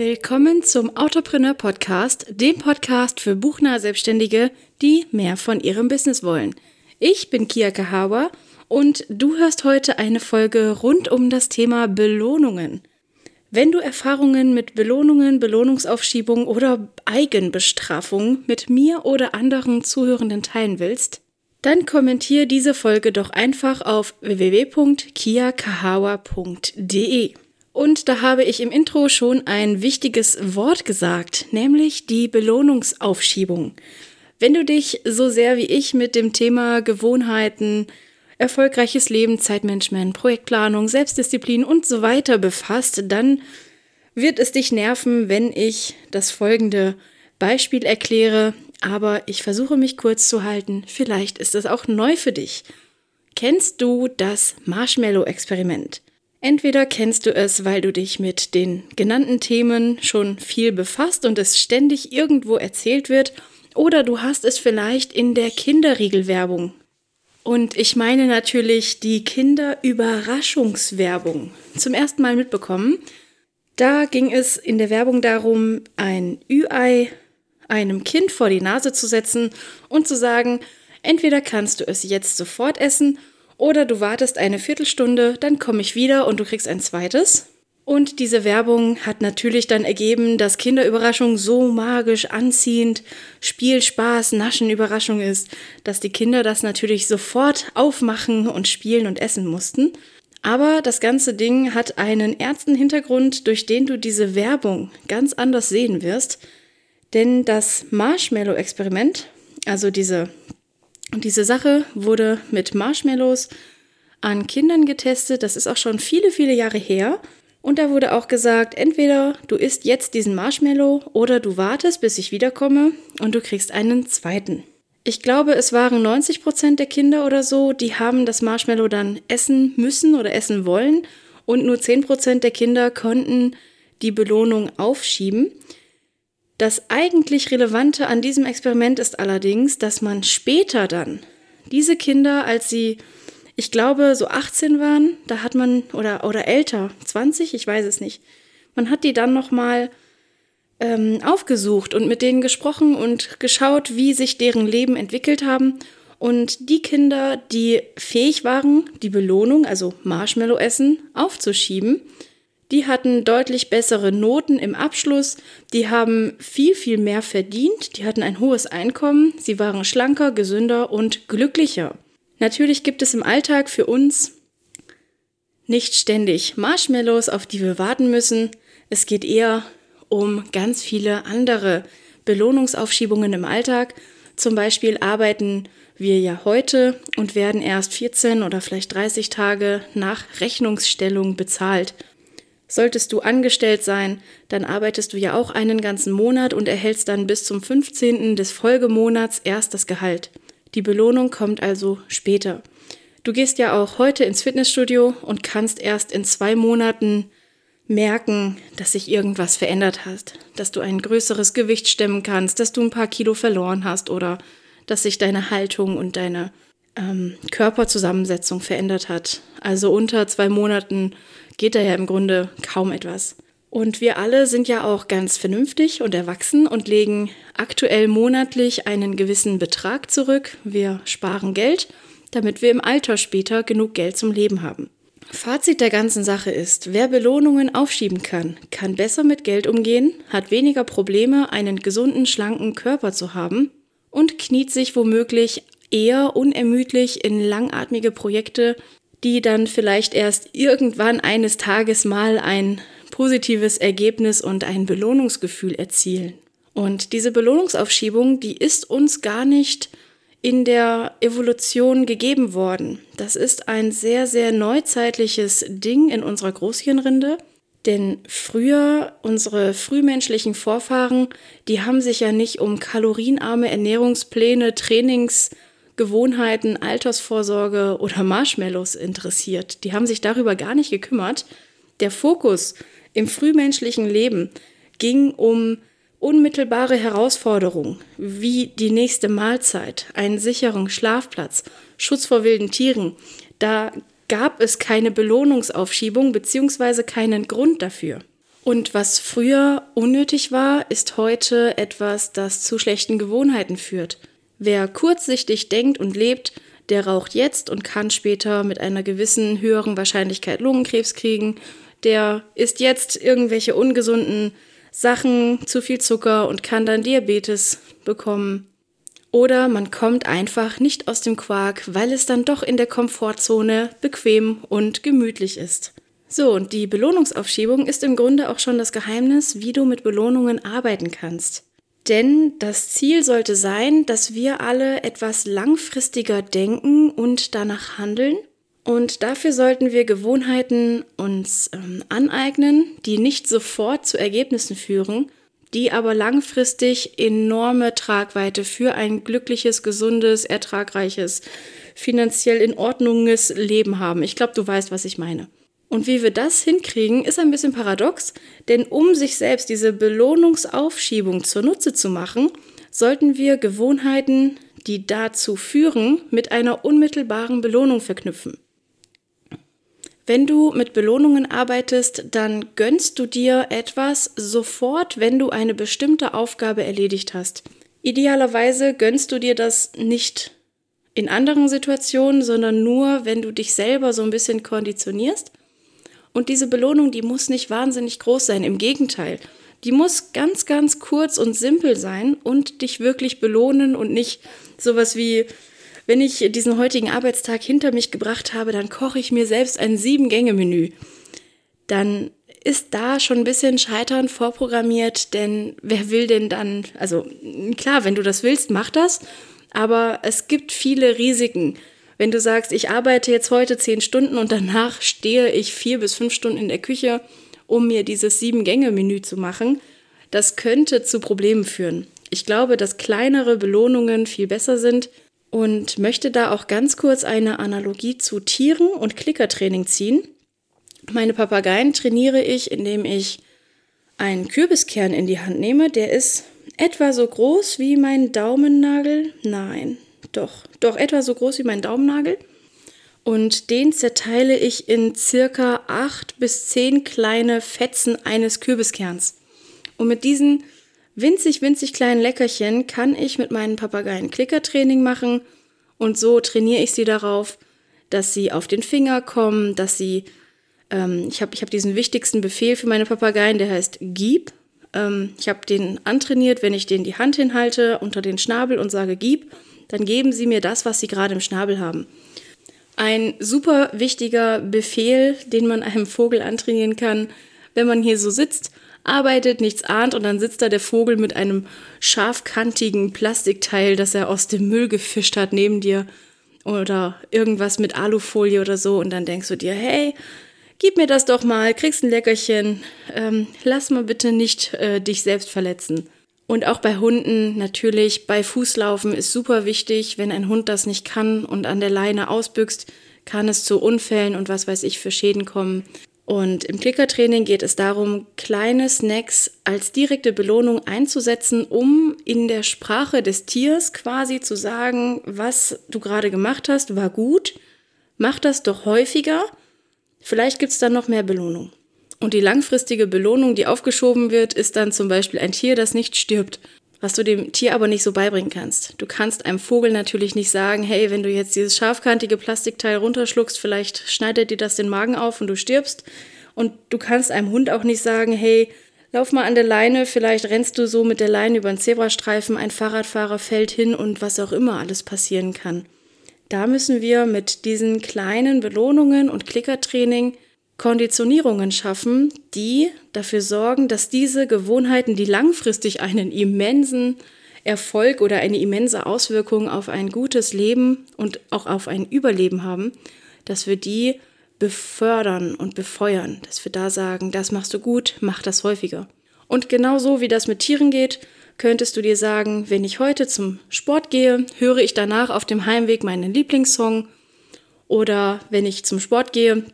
Willkommen zum Autopreneur Podcast, dem Podcast für buchnahe Selbstständige, die mehr von ihrem Business wollen. Ich bin Kia Kahawa und du hörst heute eine Folge rund um das Thema Belohnungen. Wenn du Erfahrungen mit Belohnungen, Belohnungsaufschiebung oder Eigenbestrafung mit mir oder anderen Zuhörenden teilen willst, dann kommentiere diese Folge doch einfach auf www.kiakahawa.de. Und da habe ich im Intro schon ein wichtiges Wort gesagt, nämlich die Belohnungsaufschiebung. Wenn du dich so sehr wie ich mit dem Thema Gewohnheiten, erfolgreiches Leben, Zeitmanagement, Projektplanung, Selbstdisziplin und so weiter befasst, dann wird es dich nerven, wenn ich das folgende Beispiel erkläre, aber ich versuche mich kurz zu halten. Vielleicht ist es auch neu für dich. Kennst du das Marshmallow-Experiment? Entweder kennst du es, weil du dich mit den genannten Themen schon viel befasst und es ständig irgendwo erzählt wird, oder du hast es vielleicht in der Kinderriegelwerbung. Und ich meine natürlich die Kinderüberraschungswerbung zum ersten Mal mitbekommen. Da ging es in der Werbung darum, ein Ü-Ei einem Kind vor die Nase zu setzen und zu sagen, entweder kannst du es jetzt sofort essen oder du wartest eine Viertelstunde, dann komme ich wieder und du kriegst ein zweites. Und diese Werbung hat natürlich dann ergeben, dass Kinderüberraschung so magisch anziehend, Spielspaß, Naschen Überraschung ist, dass die Kinder das natürlich sofort aufmachen und spielen und essen mussten. Aber das ganze Ding hat einen ernsten Hintergrund, durch den du diese Werbung ganz anders sehen wirst. Denn das Marshmallow-Experiment, also diese und diese Sache wurde mit Marshmallows an Kindern getestet. Das ist auch schon viele, viele Jahre her. Und da wurde auch gesagt, entweder du isst jetzt diesen Marshmallow oder du wartest, bis ich wiederkomme und du kriegst einen zweiten. Ich glaube, es waren 90 Prozent der Kinder oder so, die haben das Marshmallow dann essen müssen oder essen wollen. Und nur 10 Prozent der Kinder konnten die Belohnung aufschieben. Das eigentlich Relevante an diesem Experiment ist allerdings, dass man später dann diese Kinder, als sie, ich glaube, so 18 waren, da hat man, oder, oder älter, 20, ich weiß es nicht, man hat die dann nochmal ähm, aufgesucht und mit denen gesprochen und geschaut, wie sich deren Leben entwickelt haben. Und die Kinder, die fähig waren, die Belohnung, also Marshmallow essen, aufzuschieben, die hatten deutlich bessere Noten im Abschluss, die haben viel, viel mehr verdient, die hatten ein hohes Einkommen, sie waren schlanker, gesünder und glücklicher. Natürlich gibt es im Alltag für uns nicht ständig Marshmallows, auf die wir warten müssen. Es geht eher um ganz viele andere Belohnungsaufschiebungen im Alltag. Zum Beispiel arbeiten wir ja heute und werden erst 14 oder vielleicht 30 Tage nach Rechnungsstellung bezahlt. Solltest du angestellt sein, dann arbeitest du ja auch einen ganzen Monat und erhältst dann bis zum 15. des Folgemonats erst das Gehalt. Die Belohnung kommt also später. Du gehst ja auch heute ins Fitnessstudio und kannst erst in zwei Monaten merken, dass sich irgendwas verändert hat, dass du ein größeres Gewicht stemmen kannst, dass du ein paar Kilo verloren hast oder dass sich deine Haltung und deine ähm, Körperzusammensetzung verändert hat. Also unter zwei Monaten geht da ja im Grunde kaum etwas. Und wir alle sind ja auch ganz vernünftig und erwachsen und legen aktuell monatlich einen gewissen Betrag zurück. Wir sparen Geld, damit wir im Alter später genug Geld zum Leben haben. Fazit der ganzen Sache ist, wer Belohnungen aufschieben kann, kann besser mit Geld umgehen, hat weniger Probleme, einen gesunden, schlanken Körper zu haben und kniet sich womöglich eher unermüdlich in langatmige Projekte die dann vielleicht erst irgendwann eines Tages mal ein positives Ergebnis und ein Belohnungsgefühl erzielen. Und diese Belohnungsaufschiebung, die ist uns gar nicht in der Evolution gegeben worden. Das ist ein sehr, sehr neuzeitliches Ding in unserer Großhirnrinde. Denn früher, unsere frühmenschlichen Vorfahren, die haben sich ja nicht um kalorienarme Ernährungspläne, Trainings, Gewohnheiten, Altersvorsorge oder Marshmallows interessiert. Die haben sich darüber gar nicht gekümmert. Der Fokus im frühmenschlichen Leben ging um unmittelbare Herausforderungen wie die nächste Mahlzeit, einen sicheren Schlafplatz, Schutz vor wilden Tieren. Da gab es keine Belohnungsaufschiebung bzw. keinen Grund dafür. Und was früher unnötig war, ist heute etwas, das zu schlechten Gewohnheiten führt. Wer kurzsichtig denkt und lebt, der raucht jetzt und kann später mit einer gewissen höheren Wahrscheinlichkeit Lungenkrebs kriegen. Der isst jetzt irgendwelche ungesunden Sachen, zu viel Zucker und kann dann Diabetes bekommen. Oder man kommt einfach nicht aus dem Quark, weil es dann doch in der Komfortzone bequem und gemütlich ist. So, und die Belohnungsaufschiebung ist im Grunde auch schon das Geheimnis, wie du mit Belohnungen arbeiten kannst. Denn das Ziel sollte sein, dass wir alle etwas langfristiger denken und danach handeln. Und dafür sollten wir Gewohnheiten uns ähm, aneignen, die nicht sofort zu Ergebnissen führen, die aber langfristig enorme Tragweite für ein glückliches, gesundes, ertragreiches, finanziell in Ordnunges Leben haben. Ich glaube, du weißt, was ich meine. Und wie wir das hinkriegen, ist ein bisschen paradox, denn um sich selbst diese Belohnungsaufschiebung zunutze zu machen, sollten wir Gewohnheiten, die dazu führen, mit einer unmittelbaren Belohnung verknüpfen. Wenn du mit Belohnungen arbeitest, dann gönnst du dir etwas sofort, wenn du eine bestimmte Aufgabe erledigt hast. Idealerweise gönnst du dir das nicht in anderen Situationen, sondern nur, wenn du dich selber so ein bisschen konditionierst und diese Belohnung, die muss nicht wahnsinnig groß sein, im Gegenteil. Die muss ganz, ganz kurz und simpel sein und dich wirklich belohnen und nicht sowas wie, wenn ich diesen heutigen Arbeitstag hinter mich gebracht habe, dann koche ich mir selbst ein Sieben-Gänge-Menü. Dann ist da schon ein bisschen Scheitern vorprogrammiert, denn wer will denn dann, also klar, wenn du das willst, mach das, aber es gibt viele Risiken. Wenn du sagst, ich arbeite jetzt heute zehn Stunden und danach stehe ich vier bis fünf Stunden in der Küche, um mir dieses Sieben-Gänge-Menü zu machen, das könnte zu Problemen führen. Ich glaube, dass kleinere Belohnungen viel besser sind und möchte da auch ganz kurz eine Analogie zu Tieren und Klickertraining ziehen. Meine Papageien trainiere ich, indem ich einen Kürbiskern in die Hand nehme. Der ist etwa so groß wie mein Daumennagel. Nein, doch, doch etwa so groß wie mein Daumennagel. Und den zerteile ich in circa acht bis zehn kleine Fetzen eines Kürbiskerns. Und mit diesen winzig, winzig kleinen Leckerchen kann ich mit meinen Papageien Klickertraining machen. Und so trainiere ich sie darauf, dass sie auf den Finger kommen, dass sie, ähm, ich habe ich hab diesen wichtigsten Befehl für meine Papageien, der heißt Gib. Ähm, ich habe den antrainiert, wenn ich den die Hand hinhalte unter den Schnabel und sage Gib dann geben Sie mir das, was Sie gerade im Schnabel haben. Ein super wichtiger Befehl, den man einem Vogel antrainieren kann, wenn man hier so sitzt, arbeitet, nichts ahnt und dann sitzt da der Vogel mit einem scharfkantigen Plastikteil, das er aus dem Müll gefischt hat, neben dir oder irgendwas mit Alufolie oder so und dann denkst du dir, hey, gib mir das doch mal, kriegst ein Leckerchen, ähm, lass mal bitte nicht äh, dich selbst verletzen. Und auch bei Hunden natürlich, bei Fußlaufen ist super wichtig, wenn ein Hund das nicht kann und an der Leine ausbüchst, kann es zu Unfällen und was weiß ich für Schäden kommen. Und im Klickertraining geht es darum, kleine Snacks als direkte Belohnung einzusetzen, um in der Sprache des Tiers quasi zu sagen, was du gerade gemacht hast, war gut, mach das doch häufiger, vielleicht gibt es dann noch mehr Belohnung. Und die langfristige Belohnung, die aufgeschoben wird, ist dann zum Beispiel ein Tier, das nicht stirbt. Was du dem Tier aber nicht so beibringen kannst. Du kannst einem Vogel natürlich nicht sagen, hey, wenn du jetzt dieses scharfkantige Plastikteil runterschluckst, vielleicht schneidet dir das den Magen auf und du stirbst. Und du kannst einem Hund auch nicht sagen, hey, lauf mal an der Leine, vielleicht rennst du so mit der Leine über einen Zebrastreifen, ein Fahrradfahrer fällt hin und was auch immer alles passieren kann. Da müssen wir mit diesen kleinen Belohnungen und Klickertraining Konditionierungen schaffen, die dafür sorgen, dass diese Gewohnheiten, die langfristig einen immensen Erfolg oder eine immense Auswirkung auf ein gutes Leben und auch auf ein Überleben haben, dass wir die befördern und befeuern, dass wir da sagen, das machst du gut, mach das häufiger. Und genauso wie das mit Tieren geht, könntest du dir sagen, wenn ich heute zum Sport gehe, höre ich danach auf dem Heimweg meinen Lieblingssong oder wenn ich zum Sport gehe,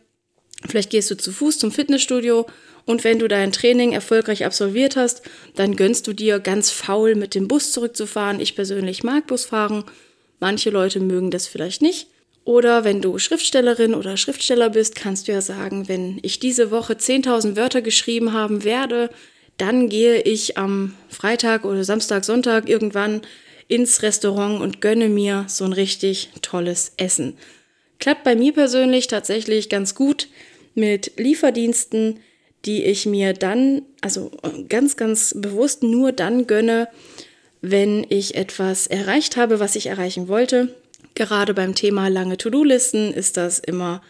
Vielleicht gehst du zu Fuß zum Fitnessstudio und wenn du dein Training erfolgreich absolviert hast, dann gönnst du dir ganz faul mit dem Bus zurückzufahren. Ich persönlich mag Busfahren. Manche Leute mögen das vielleicht nicht. Oder wenn du Schriftstellerin oder Schriftsteller bist, kannst du ja sagen, wenn ich diese Woche 10.000 Wörter geschrieben haben werde, dann gehe ich am Freitag oder Samstag, Sonntag irgendwann ins Restaurant und gönne mir so ein richtig tolles Essen. Klappt bei mir persönlich tatsächlich ganz gut mit Lieferdiensten, die ich mir dann, also ganz, ganz bewusst nur dann gönne, wenn ich etwas erreicht habe, was ich erreichen wollte. Gerade beim Thema lange To-Do-Listen ist das immer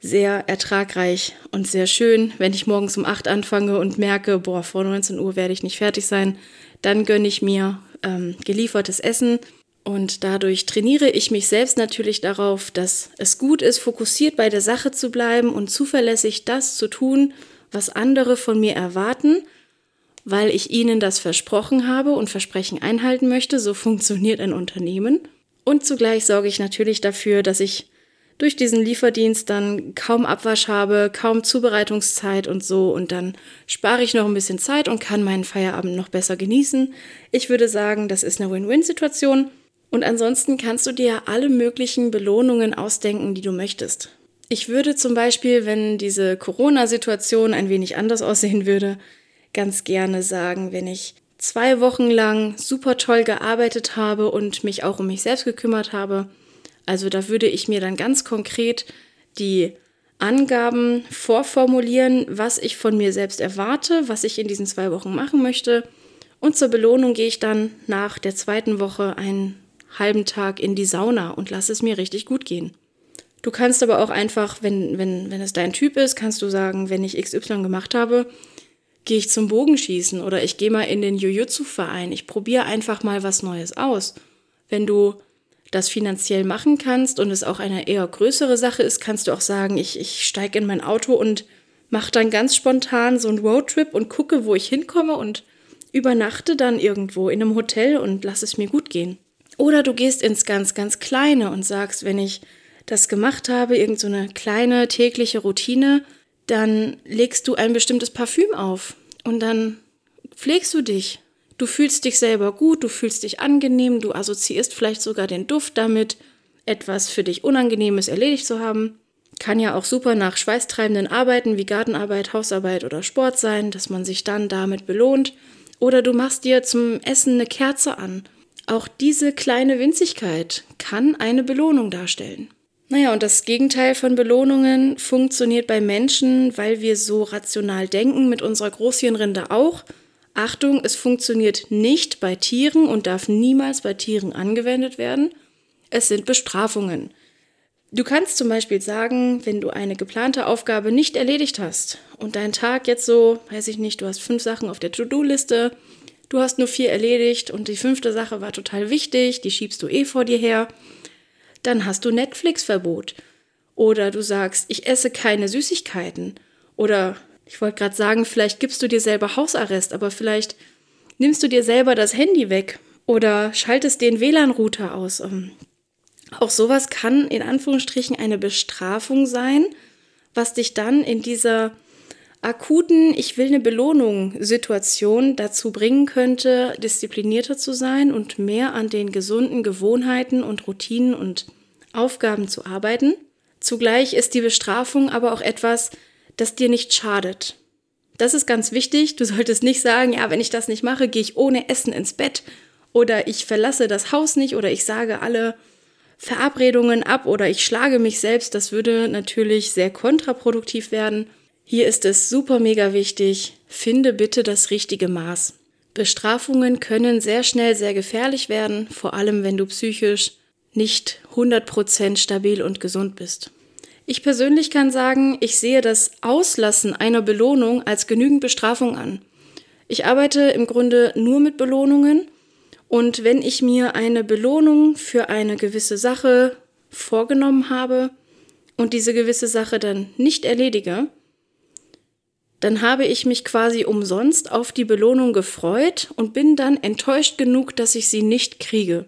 sehr ertragreich und sehr schön. Wenn ich morgens um 8 anfange und merke, boah, vor 19 Uhr werde ich nicht fertig sein, dann gönne ich mir ähm, geliefertes Essen und dadurch trainiere ich mich selbst natürlich darauf, dass es gut ist, fokussiert bei der Sache zu bleiben und zuverlässig das zu tun, was andere von mir erwarten, weil ich ihnen das versprochen habe und Versprechen einhalten möchte. So funktioniert ein Unternehmen. Und zugleich sorge ich natürlich dafür, dass ich durch diesen Lieferdienst dann kaum Abwasch habe, kaum Zubereitungszeit und so. Und dann spare ich noch ein bisschen Zeit und kann meinen Feierabend noch besser genießen. Ich würde sagen, das ist eine Win-Win-Situation. Und ansonsten kannst du dir alle möglichen Belohnungen ausdenken, die du möchtest. Ich würde zum Beispiel, wenn diese Corona-Situation ein wenig anders aussehen würde, ganz gerne sagen, wenn ich zwei Wochen lang super toll gearbeitet habe und mich auch um mich selbst gekümmert habe, also da würde ich mir dann ganz konkret die Angaben vorformulieren, was ich von mir selbst erwarte, was ich in diesen zwei Wochen machen möchte. Und zur Belohnung gehe ich dann nach der zweiten Woche einen halben Tag in die Sauna und lasse es mir richtig gut gehen. Du kannst aber auch einfach, wenn, wenn, wenn es dein Typ ist, kannst du sagen, wenn ich XY gemacht habe, gehe ich zum Bogenschießen oder ich gehe mal in den Jiu-Jitsu-Verein. Ich probiere einfach mal was Neues aus. Wenn du das finanziell machen kannst und es auch eine eher größere Sache ist, kannst du auch sagen, ich, ich steige in mein Auto und mache dann ganz spontan so einen Roadtrip und gucke, wo ich hinkomme und übernachte dann irgendwo in einem Hotel und lass es mir gut gehen. Oder du gehst ins ganz, ganz Kleine und sagst, wenn ich das gemacht habe, irgendeine so kleine tägliche Routine, dann legst du ein bestimmtes Parfüm auf und dann pflegst du dich Du fühlst dich selber gut, du fühlst dich angenehm, du assoziierst vielleicht sogar den Duft damit, etwas für dich Unangenehmes erledigt zu haben. Kann ja auch super nach schweißtreibenden Arbeiten wie Gartenarbeit, Hausarbeit oder Sport sein, dass man sich dann damit belohnt. Oder du machst dir zum Essen eine Kerze an. Auch diese kleine Winzigkeit kann eine Belohnung darstellen. Naja, und das Gegenteil von Belohnungen funktioniert bei Menschen, weil wir so rational denken, mit unserer Großhirnrinde auch. Achtung, es funktioniert nicht bei Tieren und darf niemals bei Tieren angewendet werden. Es sind Bestrafungen. Du kannst zum Beispiel sagen, wenn du eine geplante Aufgabe nicht erledigt hast und dein Tag jetzt so, weiß ich nicht, du hast fünf Sachen auf der To-Do-Liste, du hast nur vier erledigt und die fünfte Sache war total wichtig, die schiebst du eh vor dir her, dann hast du Netflix-Verbot. Oder du sagst, ich esse keine Süßigkeiten. Oder ich wollte gerade sagen, vielleicht gibst du dir selber Hausarrest, aber vielleicht nimmst du dir selber das Handy weg oder schaltest den WLAN-Router aus. Ähm, auch sowas kann in Anführungsstrichen eine Bestrafung sein, was dich dann in dieser akuten Ich will eine Belohnung Situation dazu bringen könnte, disziplinierter zu sein und mehr an den gesunden Gewohnheiten und Routinen und Aufgaben zu arbeiten. Zugleich ist die Bestrafung aber auch etwas, das dir nicht schadet. Das ist ganz wichtig. Du solltest nicht sagen, ja, wenn ich das nicht mache, gehe ich ohne Essen ins Bett oder ich verlasse das Haus nicht oder ich sage alle Verabredungen ab oder ich schlage mich selbst. Das würde natürlich sehr kontraproduktiv werden. Hier ist es super mega wichtig. Finde bitte das richtige Maß. Bestrafungen können sehr schnell sehr gefährlich werden, vor allem wenn du psychisch nicht 100% stabil und gesund bist. Ich persönlich kann sagen, ich sehe das Auslassen einer Belohnung als genügend Bestrafung an. Ich arbeite im Grunde nur mit Belohnungen und wenn ich mir eine Belohnung für eine gewisse Sache vorgenommen habe und diese gewisse Sache dann nicht erledige, dann habe ich mich quasi umsonst auf die Belohnung gefreut und bin dann enttäuscht genug, dass ich sie nicht kriege.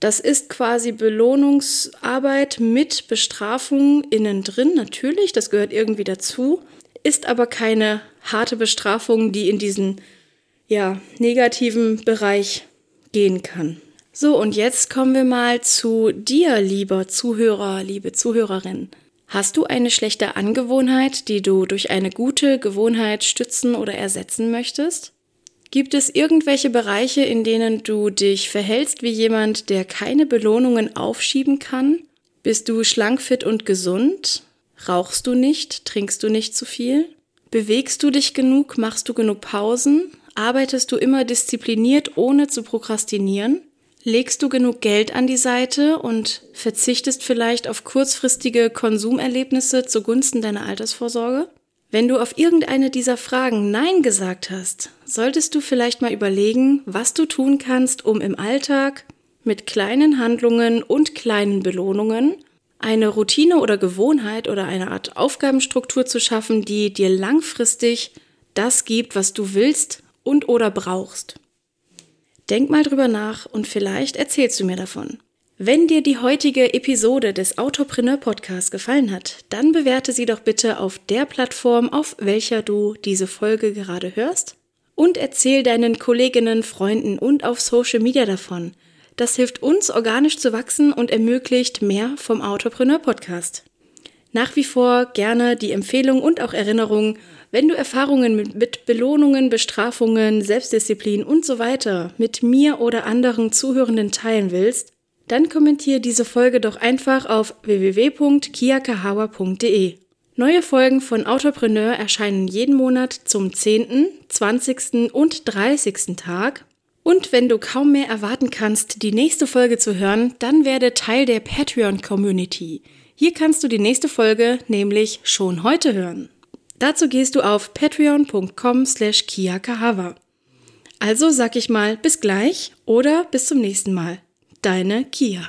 Das ist quasi Belohnungsarbeit mit Bestrafung innen drin, natürlich, das gehört irgendwie dazu, ist aber keine harte Bestrafung, die in diesen ja, negativen Bereich gehen kann. So, und jetzt kommen wir mal zu dir, lieber Zuhörer, liebe Zuhörerin. Hast du eine schlechte Angewohnheit, die du durch eine gute Gewohnheit stützen oder ersetzen möchtest? Gibt es irgendwelche Bereiche, in denen du dich verhältst wie jemand, der keine Belohnungen aufschieben kann? Bist du schlank, fit und gesund? Rauchst du nicht? Trinkst du nicht zu viel? Bewegst du dich genug? Machst du genug Pausen? Arbeitest du immer diszipliniert, ohne zu prokrastinieren? Legst du genug Geld an die Seite und verzichtest vielleicht auf kurzfristige Konsumerlebnisse zugunsten deiner Altersvorsorge? Wenn du auf irgendeine dieser Fragen Nein gesagt hast, solltest du vielleicht mal überlegen, was du tun kannst, um im Alltag mit kleinen Handlungen und kleinen Belohnungen eine Routine oder Gewohnheit oder eine Art Aufgabenstruktur zu schaffen, die dir langfristig das gibt, was du willst und oder brauchst. Denk mal drüber nach und vielleicht erzählst du mir davon. Wenn dir die heutige Episode des Autopreneur Podcasts gefallen hat, dann bewerte sie doch bitte auf der Plattform, auf welcher du diese Folge gerade hörst und erzähl deinen Kolleginnen, Freunden und auf Social Media davon. Das hilft uns, organisch zu wachsen und ermöglicht mehr vom Autopreneur Podcast. Nach wie vor gerne die Empfehlung und auch Erinnerung, wenn du Erfahrungen mit, mit, Belohnungen, Bestrafungen, Selbstdisziplin und so weiter mit mir oder anderen Zuhörenden teilen willst, dann kommentiere diese Folge doch einfach auf www.kiakahawa.de. Neue Folgen von Autopreneur erscheinen jeden Monat zum 10., 20. und 30. Tag. Und wenn du kaum mehr erwarten kannst, die nächste Folge zu hören, dann werde Teil der Patreon-Community. Hier kannst du die nächste Folge nämlich schon heute hören. Dazu gehst du auf patreon.com slash kiakahawa. Also sag ich mal bis gleich oder bis zum nächsten Mal. Deine Kia.